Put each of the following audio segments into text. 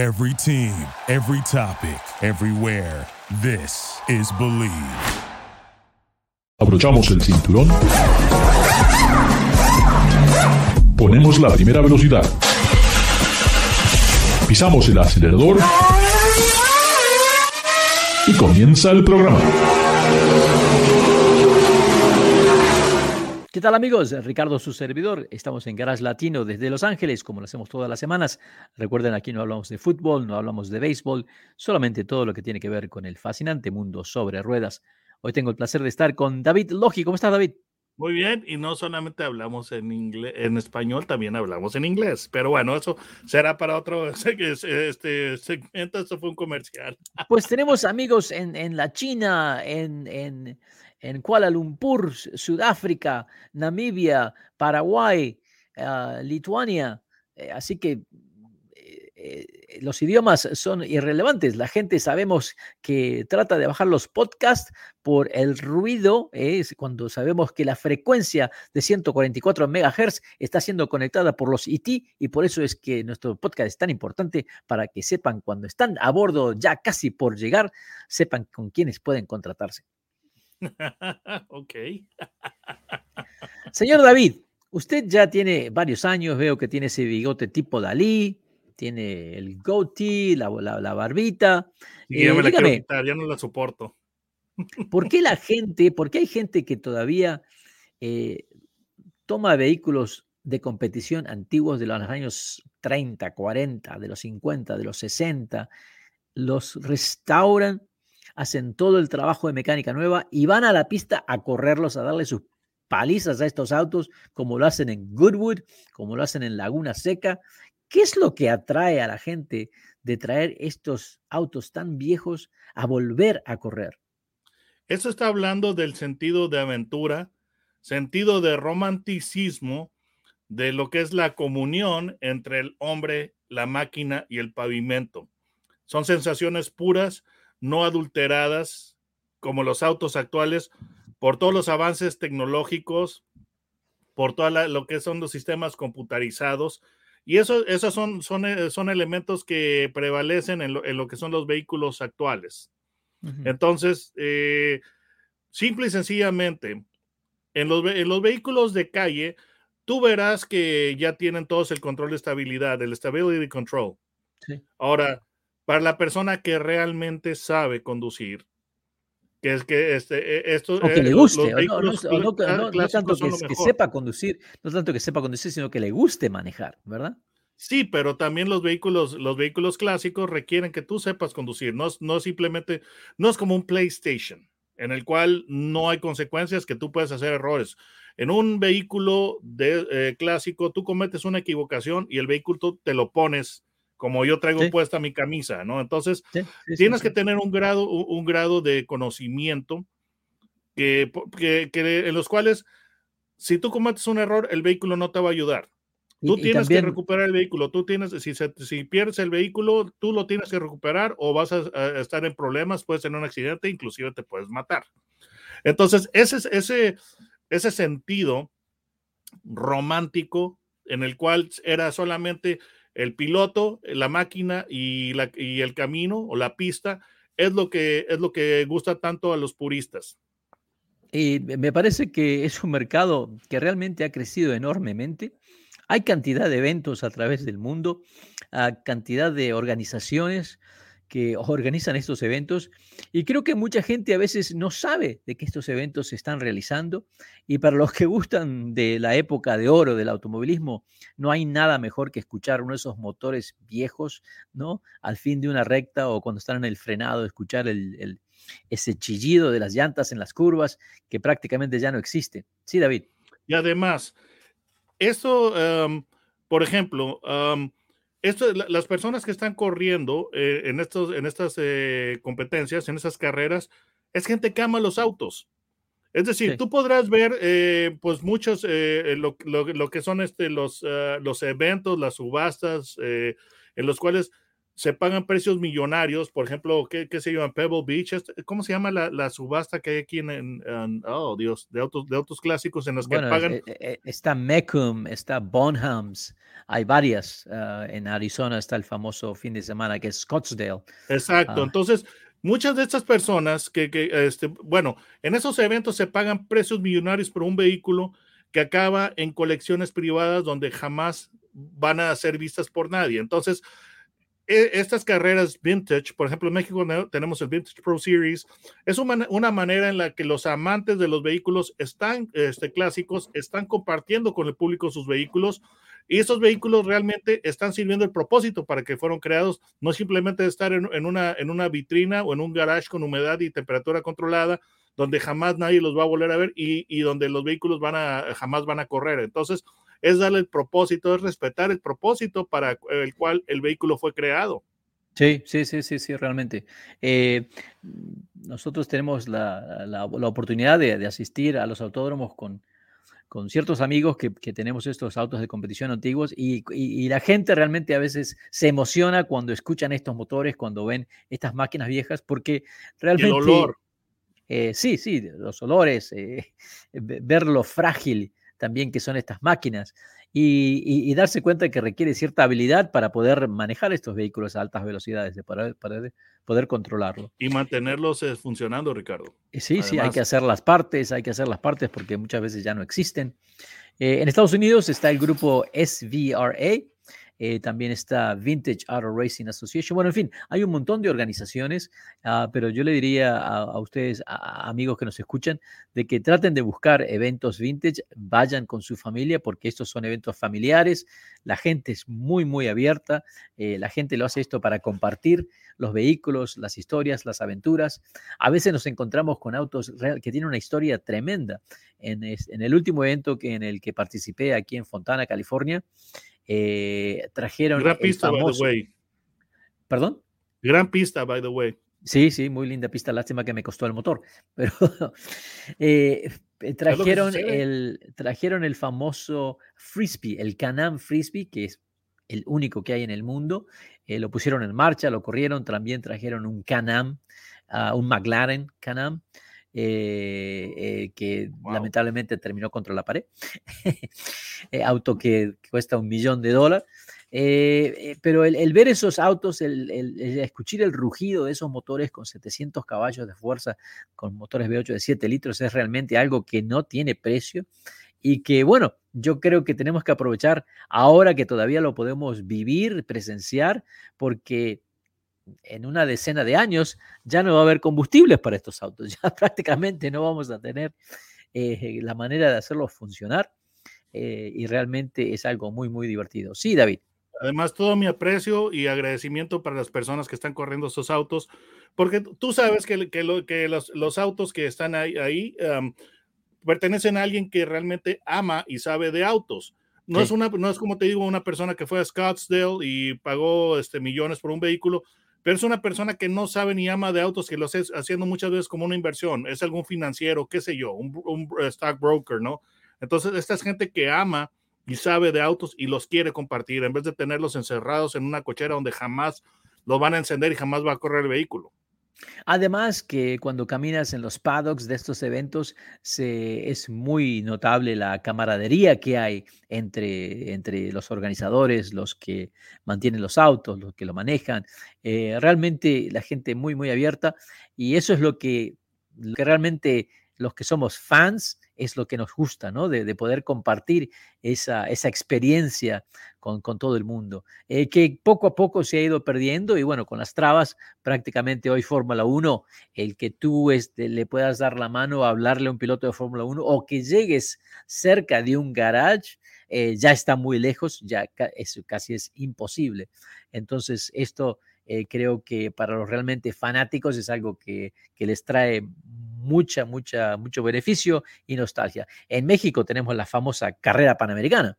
Every team, every topic, everywhere. This is Believe. Abrochamos el cinturón. Ponemos la primera velocidad. Pisamos el acelerador. Y comienza el programa. ¿Qué tal amigos? Ricardo, su servidor. Estamos en Garage Latino desde Los Ángeles, como lo hacemos todas las semanas. Recuerden, aquí no hablamos de fútbol, no hablamos de béisbol, solamente todo lo que tiene que ver con el fascinante mundo sobre ruedas. Hoy tengo el placer de estar con David Logi. ¿Cómo estás, David? Muy bien, y no solamente hablamos en inglés, en español, también hablamos en inglés. Pero bueno, eso será para otro este segmento. Esto fue un comercial. Pues tenemos amigos en, en la China, en, en en Kuala Lumpur, Sudáfrica, Namibia, Paraguay, uh, Lituania. Eh, así que eh, eh, los idiomas son irrelevantes. La gente sabemos que trata de bajar los podcasts por el ruido, es cuando sabemos que la frecuencia de 144 MHz está siendo conectada por los IT y por eso es que nuestro podcast es tan importante para que sepan cuando están a bordo ya casi por llegar, sepan con quiénes pueden contratarse. ok. Señor David, usted ya tiene varios años, veo que tiene ese bigote tipo Dalí, tiene el goatee, la, la, barbita. Y ya me la quitar, ya no la soporto. ¿Por qué la gente, por qué hay gente que todavía eh, toma vehículos de competición antiguos de los años 30, 40, de los 50, de los 60, los restauran hacen todo el trabajo de mecánica nueva y van a la pista a correrlos, a darle sus palizas a estos autos, como lo hacen en Goodwood, como lo hacen en Laguna Seca. ¿Qué es lo que atrae a la gente de traer estos autos tan viejos a volver a correr? Eso está hablando del sentido de aventura, sentido de romanticismo, de lo que es la comunión entre el hombre, la máquina y el pavimento. Son sensaciones puras, no adulteradas como los autos actuales por todos los avances tecnológicos, por todo lo que son los sistemas computarizados. Y eso, esos son, son, eh, son elementos que prevalecen en lo, que son los vehículos actuales. Entonces, eh, simple y sencillamente, en los, en los vehículos de calle, tú verás que ya tienen todos el control de estabilidad, el stability control. Ahora, para la persona que realmente sabe conducir, que es que este, esto... que le guste, no, tanto que, sepa conducir, no tanto que sepa conducir, sino que le guste manejar, ¿verdad? Sí, pero también los vehículos, los vehículos clásicos requieren que tú sepas conducir, no, no simplemente, no es como un PlayStation, en el cual no hay consecuencias, que tú puedes hacer errores. En un vehículo de, eh, clásico, tú cometes una equivocación y el vehículo te lo pones como yo traigo puesta mi camisa, ¿no? Entonces, tienes que tener un grado, un, grado de conocimiento que, que, en los cuales, si tú cometes un error, el vehículo no te va a ayudar. Tú tienes que recuperar el vehículo, tú tienes, si, si pierdes el vehículo, tú lo tienes que recuperar o vas a, estar en problemas, puedes tener un accidente, inclusive te puedes matar. Entonces, ese, ese, ese sentido romántico en el cual era solamente el piloto, la máquina y, la, y el camino o la pista es lo, que, es lo que gusta tanto a los puristas. Y me parece que es un mercado que realmente ha crecido enormemente. Hay cantidad de eventos a través del mundo, cantidad de organizaciones que organizan estos eventos y creo que mucha gente a veces no sabe de que estos eventos se están realizando y para los que gustan de la época de oro del automovilismo, no hay nada mejor que escuchar uno de esos motores viejos, ¿no? Al fin de una recta o cuando están en el frenado, escuchar el, ese chillido de las llantas en las curvas que prácticamente ya no existe. Sí, David. Y además, eso, em, por ejemplo, um, esto, las personas que están corriendo eh, en, estos, en estas eh, competencias, en esas carreras, es gente que ama los autos. Es decir, tú podrás ver, eh, pues, muchos, lo, lo, que son este, los, los eventos, las subastas, en los cuales se pagan precios millonarios, por ejemplo, ¿qué, qué se llama? Pebble Beach, este, ¿cómo se llama la, la subasta que hay aquí en, en, oh Dios, de autos, de autos clásicos en los que pagan? Eh, eh, está Mecum, está Bonhams, hay varias, uh, en Arizona está el famoso fin de semana que es Scottsdale. Exacto, uh, entonces muchas de estas personas que, que este, bueno, en esos eventos se pagan precios millonarios por un vehículo que acaba en colecciones privadas donde jamás van a ser vistas por nadie. Entonces, estas carreras vintage, por ejemplo, en México tenemos el Vintage Pro Series, es una, manera en la que los amantes de los vehículos están, este, clásicos están compartiendo con el público sus vehículos y esos vehículos realmente están sirviendo el propósito para que fueron creados, no simplemente estar en, en, una, en una vitrina o en un garage con humedad y temperatura controlada, donde jamás nadie los va a volver a ver y, y donde los vehículos van a, jamás van a correr. Entonces, es darle el propósito, es respetar el propósito para el cual el vehículo fue creado. Sí, sí, sí, sí, sí, realmente. Eh, nosotros tenemos la, la, la oportunidad de, de, asistir a los autódromos con, con ciertos amigos que, que, tenemos estos autos de competición antiguos y, y, y, la gente realmente a veces se emociona cuando escuchan estos motores, cuando ven estas máquinas viejas, porque realmente... el olor. Eh, sí, sí, los olores, eh, ver lo frágil también que son estas máquinas y, y, y, darse cuenta de que requiere cierta habilidad para poder manejar estos vehículos a altas velocidades, para, para poder controlarlo. Y mantenerlos eh, funcionando, Ricardo. Sí, Además, sí, hay que hacer las partes, hay que hacer las partes porque muchas veces ya no existen. Eh, en Estados Unidos está el grupo SVRA, eh, también está Vintage Auto Racing Association. Bueno, en fin, hay un montón de organizaciones, uh, pero yo le diría a, ustedes, amigos que nos escuchan, de que traten de buscar eventos vintage, vayan con su familia, porque estos son eventos familiares, la gente es muy, muy abierta, eh, la gente lo hace esto para compartir los vehículos, las historias, las aventuras. A veces nos encontramos con autos que tienen una historia tremenda. En, en el último evento que, en el que participé aquí en Fontana, California, eh, trajeron. Gran pista, famoso... by the way. ¿Perdón? Gran pista, by the way. Sí, sí, muy linda pista. Lástima que me costó el motor. Pero eh, trajeron, el, trajeron el famoso Frisbee, el Canam Frisbee, que es el único que hay en el mundo. Eh, lo pusieron en marcha, lo corrieron. También trajeron un Canam, uh, un McLaren Canam. Eh, eh, que wow. lamentablemente terminó contra la pared. eh, auto que, cuesta un millón de dólares. Eh, pero el, el, ver esos autos, el, el, escuchar el rugido de esos motores con 700 caballos de fuerza, con motores V8 de 7 litros, es realmente algo que no tiene precio y que, bueno, yo creo que tenemos que aprovechar ahora que todavía lo podemos vivir, presenciar, porque en una decena de años ya no va a haber combustibles para estos autos, ya prácticamente no vamos a tener eh, la manera de hacerlos funcionar eh, y realmente es algo muy, muy divertido. Sí, David. Además, todo mi aprecio y agradecimiento para las personas que están corriendo estos autos, porque tú sabes que, que, lo, que los, los, autos que están ahí, ahí um, pertenecen a alguien que realmente ama y sabe de autos. No, sí. es una, no es como te digo, una persona que fue a Scottsdale y pagó este, millones por un vehículo, pero es una persona que no sabe ni ama de autos, que lo hace haciendo muchas veces como una inversión, es algún financiero, qué sé yo, un, un stockbroker, ¿no? Entonces, esta es gente que ama y sabe de autos y los quiere compartir, en vez de tenerlos encerrados en una cochera donde jamás lo van a encender y jamás va a correr el vehículo. Además que cuando caminas en los paddocks de estos eventos se, es muy notable la camaradería que hay entre, entre los organizadores, los que mantienen los autos, los que lo manejan. Eh, realmente la gente muy, muy abierta y eso es lo que, lo que realmente los que somos fans es lo que nos gusta, ¿no? De, de poder compartir esa, esa experiencia con, con, todo el mundo, eh, que poco a poco se ha ido perdiendo y bueno, con las trabas, prácticamente hoy Fórmula 1, el que tú este, le puedas dar la mano a hablarle a un piloto de Fórmula 1 o que llegues cerca de un garage, eh, ya está muy lejos, ya casi es imposible. Entonces, esto eh, creo que para los realmente fanáticos es algo que, que les trae mucha, mucha, mucho beneficio y nostalgia. En México tenemos la famosa carrera panamericana.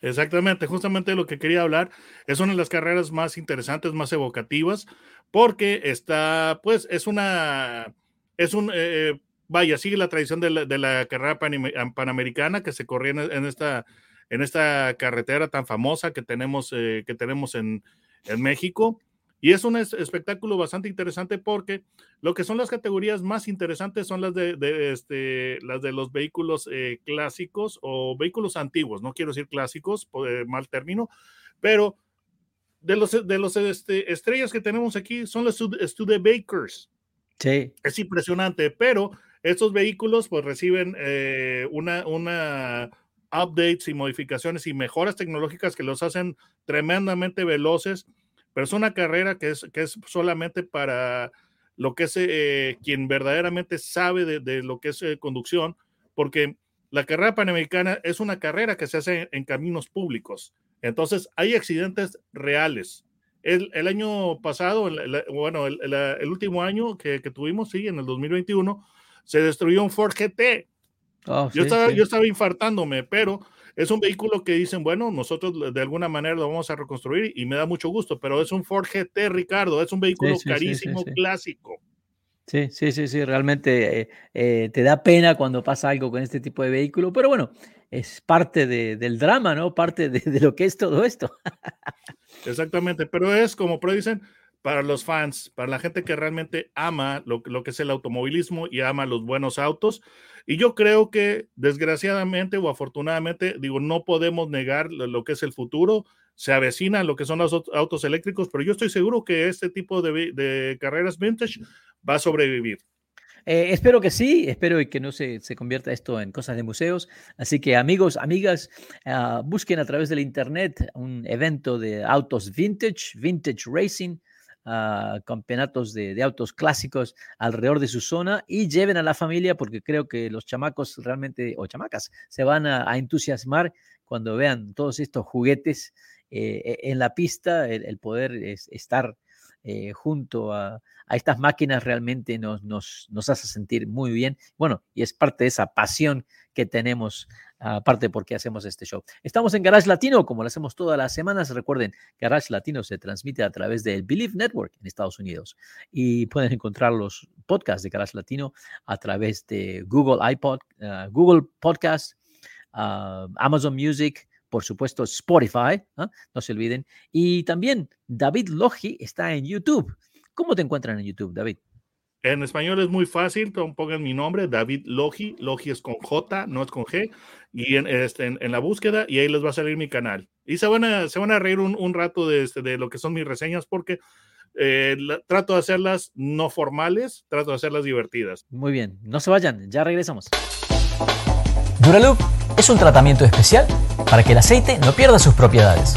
Exactamente, justamente lo que quería hablar es una de las carreras más interesantes, más evocativas, porque está, pues, es una, es un, eh, vaya, sigue la tradición de la, carrera pan, panamericana que se corría en, en, esta, en esta carretera tan famosa que tenemos, eh, que tenemos en, en México Y es un espectáculo bastante interesante porque lo que son las categorías más interesantes son las de, este, las de los vehículos eh, clásicos o vehículos antiguos, no quiero decir clásicos, por mal término, pero de los, de los este, estrellas que tenemos aquí son los Studebakers. Sí. Es impresionante, pero estos vehículos pues reciben eh, una, una updates y modificaciones y mejoras tecnológicas que los hacen tremendamente veloces pero es una carrera que es, que es solamente para lo que es eh, quien verdaderamente sabe de, lo que es eh, conducción, porque la carrera panamericana es una carrera que se hace en, caminos públicos. Entonces, hay accidentes reales. El, el año pasado, bueno, el, el, último año que, que, tuvimos, sí, en el 2021, se destruyó un Ford GT. Oh, yo, estaba, yo estaba infartándome, pero es un vehículo que dicen, bueno, nosotros de alguna manera lo vamos a reconstruir y me da mucho gusto, pero es un Ford GT, Ricardo, es un vehículo carísimo, clásico. Sí, sí, sí, sí, realmente eh, eh, te da pena cuando pasa algo con este tipo de vehículo, pero bueno, es parte del drama, ¿no? Parte de, lo que es todo esto. Exactamente, pero es como pero dicen, para los fans, para la gente que realmente ama lo, lo, que es el automovilismo y ama los buenos autos. Y yo creo que desgraciadamente o afortunadamente, digo, no podemos negar lo, que es el futuro. Se avecina lo que son los autos eléctricos, pero yo estoy seguro que este tipo de, carreras vintage va a sobrevivir. Eh, espero que sí, espero que no se, se, convierta esto en cosas de museos. Así que amigos, amigas, ah, busquen a través del internet un evento de autos vintage, vintage racing campeonatos de, autos clásicos alrededor de su zona y lleven a la familia porque creo que los chamacos realmente, o chamacas, se van a, entusiasmar cuando vean todos estos juguetes eh, e, en la pista, el, poder estar eh, junto a, estas máquinas realmente nos, nos, nos, hace sentir muy bien. Bueno, y es parte de esa pasión que tenemos aparte porque hacemos este show. Estamos en Garage Latino, como lo hacemos todas las semanas. Recuerden, Garage Latino se transmite a través del Believe Network en Estados Unidos y pueden encontrar los podcasts de Garage Latino a través de Google iPod, ah, Google Podcast, ah, Amazon Music, por supuesto Spotify, no se olviden. Y también David Logi está en YouTube. ¿Cómo te encuentran en YouTube, David? En español es muy fácil, pongan mi nombre, David Logi, Logi es con J, no es con G, y en, este, en, la búsqueda, y ahí les va a salir mi canal. Y se van a, se van a reír un, un rato de, este, de lo que son mis reseñas, porque eh, trato de hacerlas no formales, trato de hacerlas divertidas. Muy bien, no se vayan, ya regresamos. Duraloop es un tratamiento especial para que el aceite no pierda sus propiedades.